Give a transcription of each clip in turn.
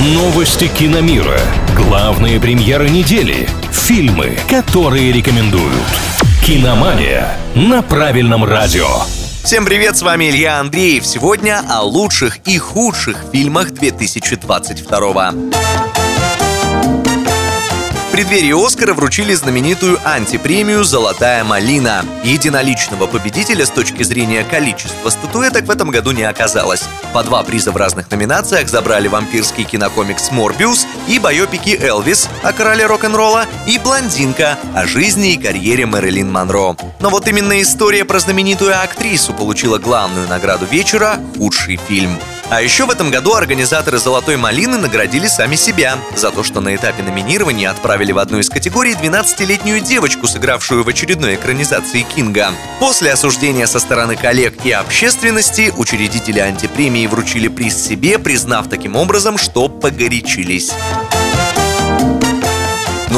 Новости киномира. Главные премьеры недели. Фильмы, которые рекомендуют. Киномания на правильном радио. Всем привет, с вами Илья Андреев. Сегодня о лучших и худших фильмах 2022 преддверии Оскара вручили знаменитую антипремию «Золотая малина». Единоличного победителя с точки зрения количества статуэток в этом году не оказалось. По два приза в разных номинациях забрали вампирский кинокомикс «Морбиус» и байопики «Элвис» о короле рок-н-ролла и «Блондинка» о жизни и карьере Мэрилин Монро. Но вот именно история про знаменитую актрису получила главную награду вечера «Худший фильм». А еще в этом году организаторы «Золотой малины» наградили сами себя за то, что на этапе номинирования отправили в одну из категорий 12-летнюю девочку, сыгравшую в очередной экранизации Кинга. После осуждения со стороны коллег и общественности учредители антипремии вручили приз себе, признав таким образом, что погорячились.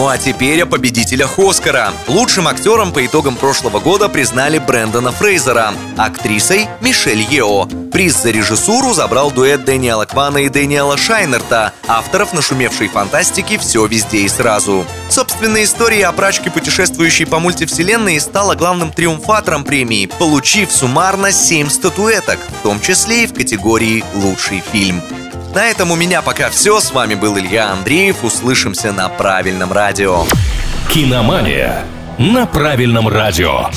Ну а теперь о победителях Оскара. Лучшим актером по итогам прошлого года признали Брэндона Фрейзера, актрисой Мишель Ео. Приз за режиссуру забрал дуэт Дэниела Квана и Дэниела Шайнерта, авторов нашумевшей фантастики «Все везде и сразу». Собственная история о прачке, путешествующей по мультивселенной, стала главным триумфатором премии, получив суммарно 7 статуэток, в том числе и в категории «Лучший фильм». На этом у меня пока все. С вами был Илья Андреев. Услышимся на правильном радио. Киномания на правильном радио.